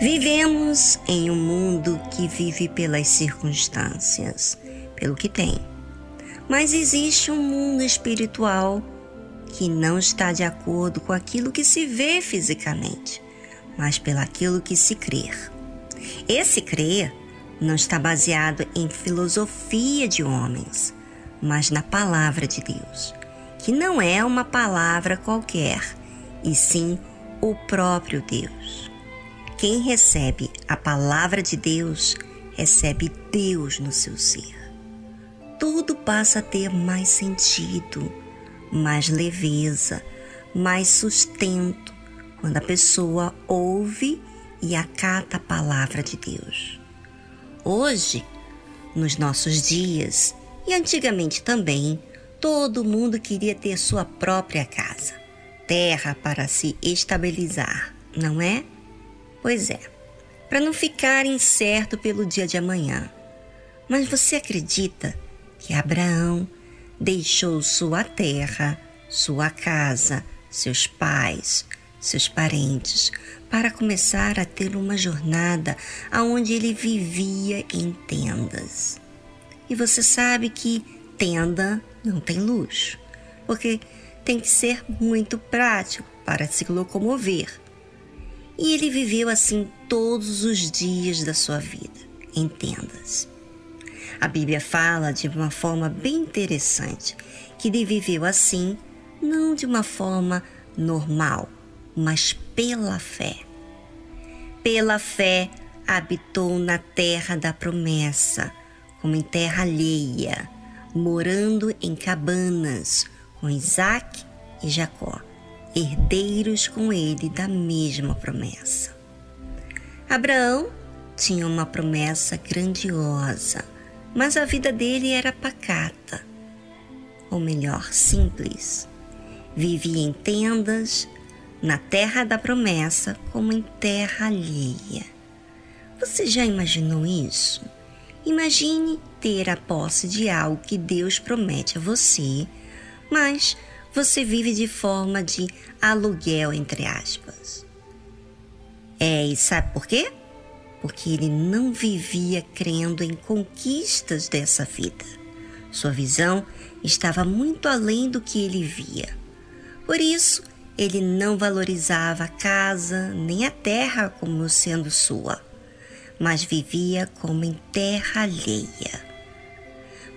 Vivemos em um mundo que vive pelas circunstâncias, pelo que tem. Mas existe um mundo espiritual que não está de acordo com aquilo que se vê fisicamente, mas pelaquilo que se crê. Esse crer não está baseado em filosofia de homens, mas na palavra de Deus, que não é uma palavra qualquer, e sim o próprio Deus. Quem recebe a palavra de Deus, recebe Deus no seu ser. Tudo passa a ter mais sentido, mais leveza, mais sustento quando a pessoa ouve e acata a palavra de Deus. Hoje, nos nossos dias e antigamente também, todo mundo queria ter sua própria casa, terra para se estabilizar, não é? Pois é, para não ficar incerto pelo dia de amanhã. Mas você acredita que Abraão deixou sua terra, sua casa, seus pais, seus parentes, para começar a ter uma jornada aonde ele vivia em tendas. E você sabe que tenda não tem luxo, porque tem que ser muito prático para se locomover. E ele viveu assim todos os dias da sua vida, em tendas. A Bíblia fala de uma forma bem interessante que ele viveu assim, não de uma forma normal, mas pela fé. Pela fé habitou na terra da promessa, como em terra alheia, morando em cabanas com Isaac e Jacó herdeiros com ele da mesma promessa. Abraão tinha uma promessa grandiosa, mas a vida dele era pacata, ou melhor, simples. Vivia em tendas, na terra da promessa, como em terra alheia. Você já imaginou isso? Imagine ter a posse de algo que Deus promete a você, mas você vive de forma de aluguel, entre aspas. É, e sabe por quê? Porque ele não vivia crendo em conquistas dessa vida. Sua visão estava muito além do que ele via. Por isso, ele não valorizava a casa nem a terra como sendo sua, mas vivia como em terra alheia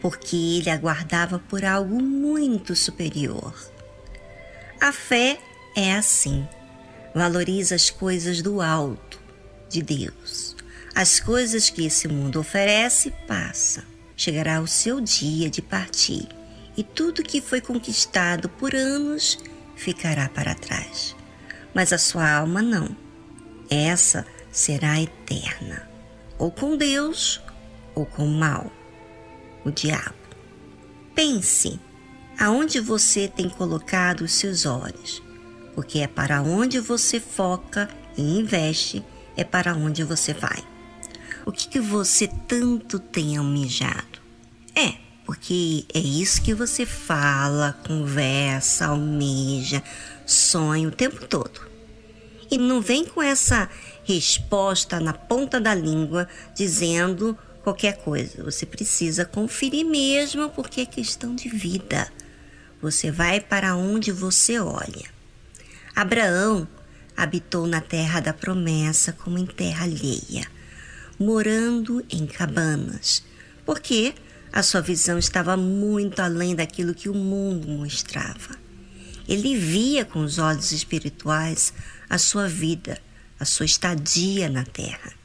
porque ele aguardava por algo muito superior. A fé é assim: valoriza as coisas do alto, de Deus. As coisas que esse mundo oferece passa. Chegará o seu dia de partir e tudo que foi conquistado por anos ficará para trás. Mas a sua alma não. Essa será eterna, ou com Deus ou com o mal o diabo. Pense aonde você tem colocado os seus olhos, porque é para onde você foca e investe, é para onde você vai. O que, que você tanto tem almejado? É, porque é isso que você fala, conversa, almeja, sonha o tempo todo. E não vem com essa resposta na ponta da língua dizendo qualquer coisa. Você precisa conferir mesmo, porque é questão de vida. Você vai para onde você olha. Abraão habitou na terra da promessa como em terra alheia, morando em cabanas, porque a sua visão estava muito além daquilo que o mundo mostrava. Ele via com os olhos espirituais a sua vida, a sua estadia na terra.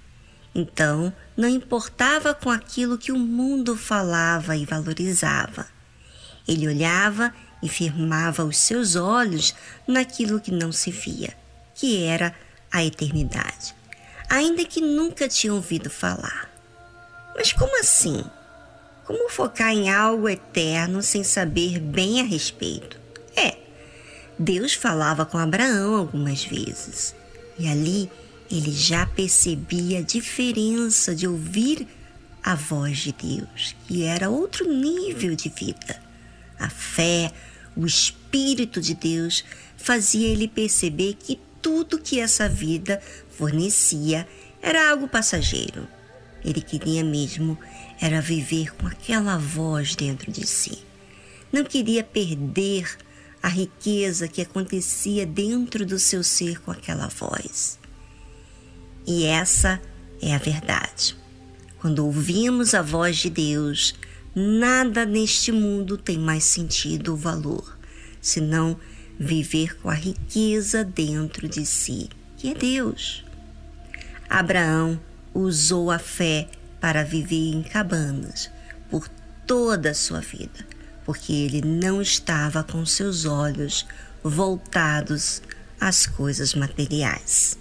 Então, não importava com aquilo que o mundo falava e valorizava. Ele olhava e firmava os seus olhos naquilo que não se via, que era a eternidade, ainda que nunca tinha ouvido falar. Mas como assim? Como focar em algo eterno sem saber bem a respeito? É, Deus falava com Abraão algumas vezes, e ali ele já percebia a diferença de ouvir a voz de Deus, que era outro nível de vida. A fé, o espírito de Deus fazia ele perceber que tudo que essa vida fornecia era algo passageiro. Ele queria mesmo era viver com aquela voz dentro de si. Não queria perder a riqueza que acontecia dentro do seu ser com aquela voz. E essa é a verdade. Quando ouvimos a voz de Deus, nada neste mundo tem mais sentido ou valor, senão viver com a riqueza dentro de si, que é Deus. Abraão usou a fé para viver em cabanas por toda a sua vida, porque ele não estava com seus olhos voltados às coisas materiais.